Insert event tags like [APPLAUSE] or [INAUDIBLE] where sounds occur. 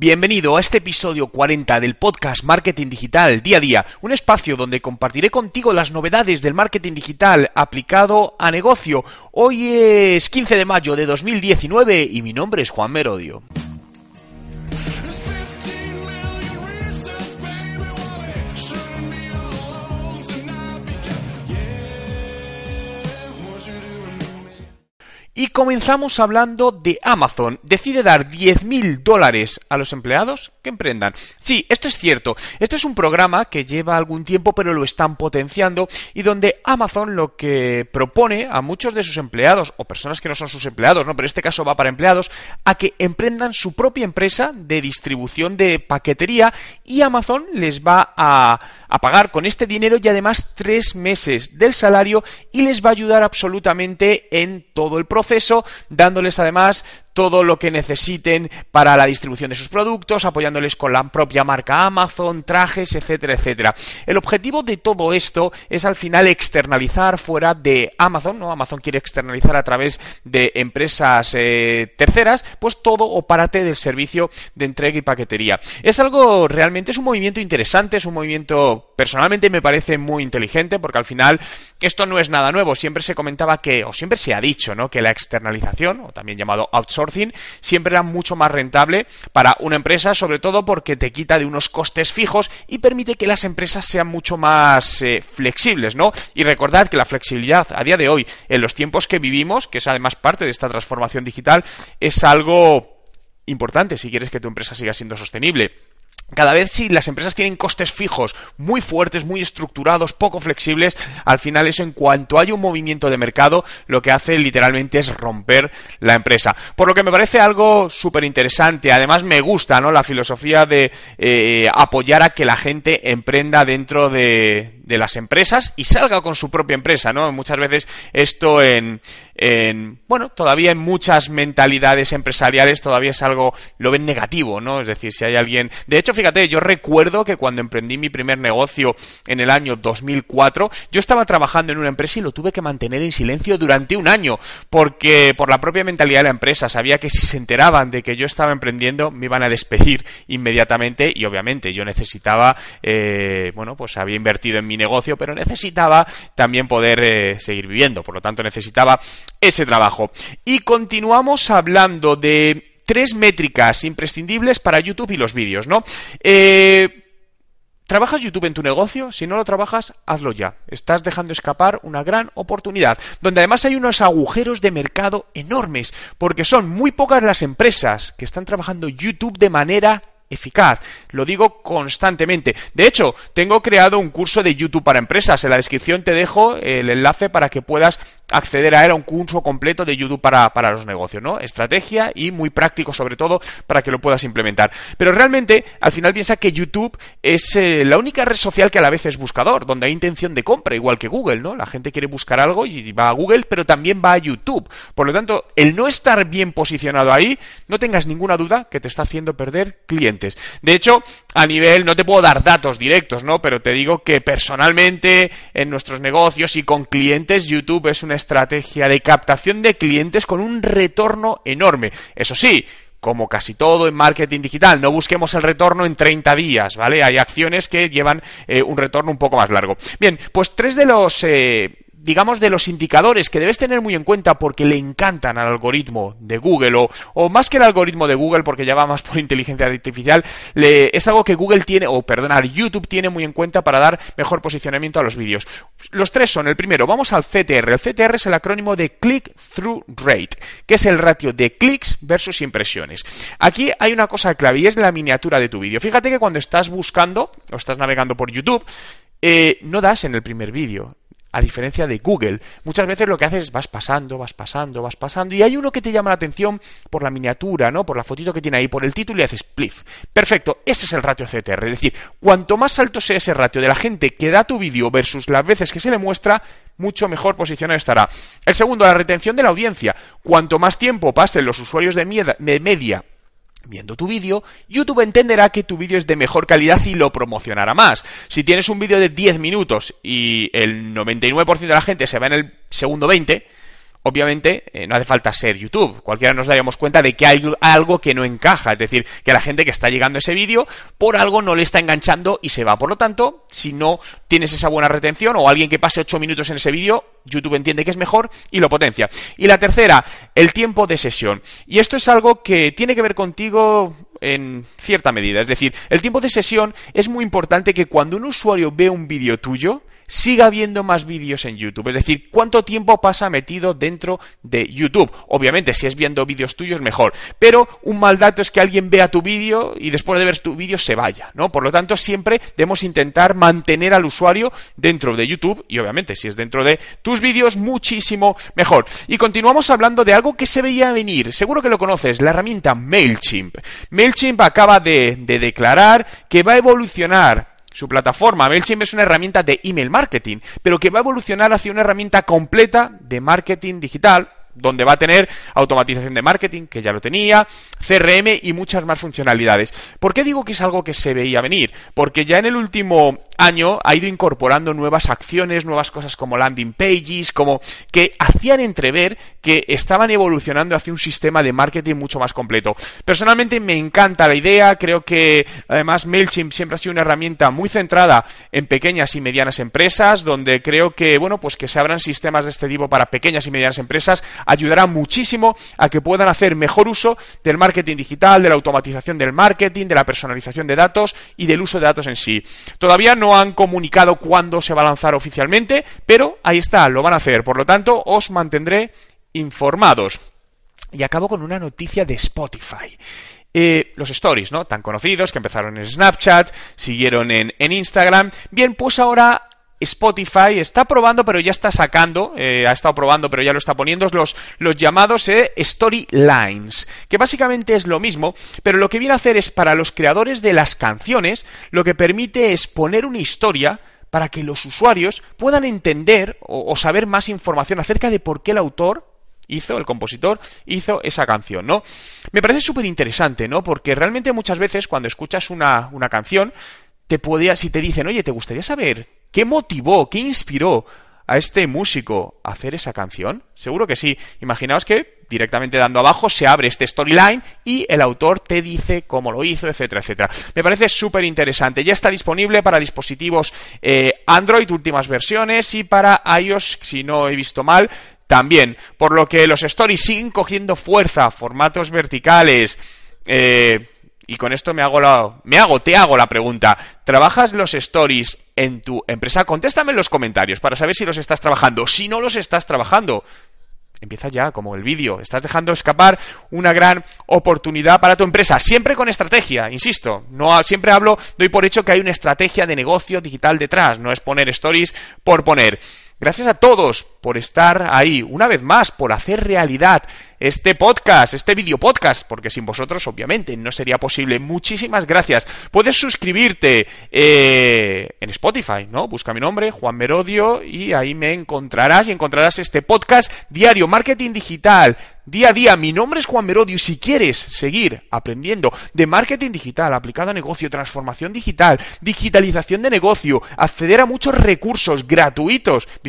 Bienvenido a este episodio 40 del podcast Marketing Digital Día a Día, un espacio donde compartiré contigo las novedades del marketing digital aplicado a negocio. Hoy es 15 de mayo de 2019 y mi nombre es Juan Merodio. Y comenzamos hablando de Amazon. Decide dar 10.000 dólares a los empleados que emprendan. Sí, esto es cierto. Esto es un programa que lleva algún tiempo pero lo están potenciando y donde Amazon lo que propone a muchos de sus empleados o personas que no son sus empleados, ¿no? Pero este caso va para empleados a que emprendan su propia empresa de distribución de paquetería y Amazon les va a, a pagar con este dinero y además tres meses del salario y les va a ayudar absolutamente en todo el proceso dándoles además todo lo que necesiten para la distribución de sus productos, apoyándoles con la propia marca Amazon, trajes, etcétera, etcétera. El objetivo de todo esto es al final externalizar fuera de Amazon, ¿no? Amazon quiere externalizar a través de empresas eh, terceras, pues todo o parte del servicio de entrega y paquetería. Es algo realmente, es un movimiento interesante, es un movimiento personalmente me parece muy inteligente porque al final esto no es nada nuevo, siempre se comentaba que, o siempre se ha dicho, ¿no? Que la externalización, o también llamado outsourcing, siempre era mucho más rentable para una empresa, sobre todo porque te quita de unos costes fijos y permite que las empresas sean mucho más eh, flexibles, ¿no? Y recordad que la flexibilidad a día de hoy, en los tiempos que vivimos, que es además parte de esta transformación digital, es algo importante si quieres que tu empresa siga siendo sostenible cada vez si las empresas tienen costes fijos muy fuertes, muy estructurados, poco flexibles, al final eso en cuanto hay un movimiento de mercado, lo que hace literalmente es romper la empresa. Por lo que me parece algo súper interesante. Además me gusta, ¿no? La filosofía de eh, apoyar a que la gente emprenda dentro de, de las empresas y salga con su propia empresa, ¿no? Muchas veces esto en, en, bueno, todavía en muchas mentalidades empresariales todavía es algo, lo ven negativo, ¿no? Es decir, si hay alguien, de hecho, fíjate, yo recuerdo que cuando emprendí mi primer negocio en el año 2004, yo estaba trabajando en una empresa y lo tuve que mantener en silencio durante un año, porque por la propia mentalidad de la empresa sabía que si se enteraban de que yo estaba emprendiendo me iban a despedir inmediatamente y obviamente yo necesitaba, eh, bueno, pues había invertido en mi negocio, pero necesitaba también poder eh, seguir viviendo, por lo tanto necesitaba ese trabajo. Y continuamos hablando de tres métricas imprescindibles para YouTube y los vídeos, ¿no? Eh, ¿Trabajas YouTube en tu negocio? Si no lo trabajas, hazlo ya. Estás dejando escapar una gran oportunidad, donde además hay unos agujeros de mercado enormes, porque son muy pocas las empresas que están trabajando YouTube de manera eficaz. Lo digo constantemente. De hecho, tengo creado un curso de YouTube para empresas. En la descripción te dejo el enlace para que puedas acceder a él a un curso completo de YouTube para, para los negocios, ¿no? Estrategia y muy práctico sobre todo para que lo puedas implementar. Pero realmente, al final piensa que YouTube es eh, la única red social que a la vez es buscador, donde hay intención de compra, igual que Google, ¿no? La gente quiere buscar algo y va a Google, pero también va a YouTube. Por lo tanto, el no estar bien posicionado ahí, no tengas ninguna duda que te está haciendo perder clientes. De hecho, a nivel, no te puedo dar datos directos, ¿no? Pero te digo que personalmente, en nuestros negocios y con clientes, YouTube es una estrategia de captación de clientes con un retorno enorme. Eso sí, como casi todo en marketing digital, no busquemos el retorno en 30 días, ¿vale? Hay acciones que llevan eh, un retorno un poco más largo. Bien, pues tres de los eh, digamos, de los indicadores que debes tener muy en cuenta porque le encantan al algoritmo de Google o, o más que el algoritmo de Google porque ya va más por [LAUGHS] inteligencia artificial, le, es algo que Google tiene, o perdonad, YouTube tiene muy en cuenta para dar mejor posicionamiento a los vídeos. Los tres son, el primero, vamos al CTR. El CTR es el acrónimo de Click-Through Rate, que es el ratio de clics versus impresiones. Aquí hay una cosa clave y es la miniatura de tu vídeo. Fíjate que cuando estás buscando o estás navegando por YouTube, eh, no das en el primer vídeo a diferencia de Google, muchas veces lo que haces es vas pasando, vas pasando, vas pasando, y hay uno que te llama la atención por la miniatura, ¿no? Por la fotito que tiene ahí, por el título y haces plif. Perfecto, ese es el ratio CTR. Es decir, cuanto más alto sea ese ratio de la gente que da tu vídeo versus las veces que se le muestra, mucho mejor posicionado estará. El segundo, la retención de la audiencia. Cuanto más tiempo pasen los usuarios de, de media viendo tu vídeo, YouTube entenderá que tu vídeo es de mejor calidad y lo promocionará más. Si tienes un vídeo de 10 minutos y el 99% de la gente se va en el segundo 20, Obviamente, eh, no hace falta ser YouTube. Cualquiera nos daríamos cuenta de que hay algo que no encaja. Es decir, que la gente que está llegando a ese vídeo, por algo no le está enganchando y se va. Por lo tanto, si no tienes esa buena retención o alguien que pase 8 minutos en ese vídeo, YouTube entiende que es mejor y lo potencia. Y la tercera, el tiempo de sesión. Y esto es algo que tiene que ver contigo en cierta medida. Es decir, el tiempo de sesión es muy importante que cuando un usuario ve un vídeo tuyo, siga viendo más vídeos en YouTube. Es decir, cuánto tiempo pasa metido dentro de YouTube. Obviamente, si es viendo vídeos tuyos, mejor. Pero un mal dato es que alguien vea tu vídeo y después de ver tu vídeo se vaya, ¿no? Por lo tanto, siempre debemos intentar mantener al usuario dentro de YouTube y obviamente, si es dentro de tus vídeos, muchísimo mejor. Y continuamos hablando de algo que se veía venir. Seguro que lo conoces, la herramienta MailChimp. MailChimp acaba de, de declarar que va a evolucionar su plataforma. MailChimp es una herramienta de email marketing, pero que va a evolucionar hacia una herramienta completa de marketing digital donde va a tener automatización de marketing, que ya lo tenía, CRM y muchas más funcionalidades. ¿Por qué digo que es algo que se veía venir? Porque ya en el último año ha ido incorporando nuevas acciones, nuevas cosas como landing pages, como que hacían entrever que estaban evolucionando hacia un sistema de marketing mucho más completo. Personalmente me encanta la idea, creo que además MailChimp siempre ha sido una herramienta muy centrada en pequeñas y medianas empresas, donde creo que, bueno, pues que se abran sistemas de este tipo para pequeñas y medianas empresas ayudará muchísimo a que puedan hacer mejor uso del marketing digital, de la automatización del marketing, de la personalización de datos y del uso de datos en sí. Todavía no han comunicado cuándo se va a lanzar oficialmente, pero ahí está, lo van a hacer. Por lo tanto, os mantendré informados. Y acabo con una noticia de Spotify. Eh, los stories, ¿no? Tan conocidos que empezaron en Snapchat, siguieron en, en Instagram. Bien, pues ahora Spotify está probando, pero ya está sacando, eh, ha estado probando, pero ya lo está poniendo, los, los llamados eh, storylines, que básicamente es lo mismo, pero lo que viene a hacer es para los creadores de las canciones, lo que permite es poner una historia para que los usuarios puedan entender o, o saber más información acerca de por qué el autor hizo, el compositor, hizo esa canción, ¿no? Me parece súper interesante, ¿no? Porque realmente muchas veces cuando escuchas una, una canción, te podía, si te dicen, oye, ¿te gustaría saber qué motivó, qué inspiró a este músico a hacer esa canción? Seguro que sí. Imaginaos que directamente dando abajo se abre este storyline y el autor te dice cómo lo hizo, etcétera, etcétera. Me parece súper interesante. Ya está disponible para dispositivos eh, Android, últimas versiones, y para iOS, si no he visto mal, también. Por lo que los stories siguen cogiendo fuerza, formatos verticales, eh, y con esto me hago la, me hago, te hago la pregunta. ¿Trabajas los stories en tu empresa? Contéstame en los comentarios para saber si los estás trabajando. Si no los estás trabajando, empieza ya, como el vídeo. Estás dejando escapar una gran oportunidad para tu empresa, siempre con estrategia, insisto. No siempre hablo, doy por hecho que hay una estrategia de negocio digital detrás, no es poner stories por poner. Gracias a todos por estar ahí, una vez más, por hacer realidad este podcast, este video podcast, porque sin vosotros, obviamente, no sería posible. Muchísimas gracias. Puedes suscribirte eh, en Spotify, ¿no? Busca mi nombre, Juan Merodio, y ahí me encontrarás y encontrarás este podcast diario, marketing digital, día a día. Mi nombre es Juan Merodio y si quieres seguir aprendiendo de marketing digital aplicado a negocio, transformación digital, digitalización de negocio, acceder a muchos recursos gratuitos,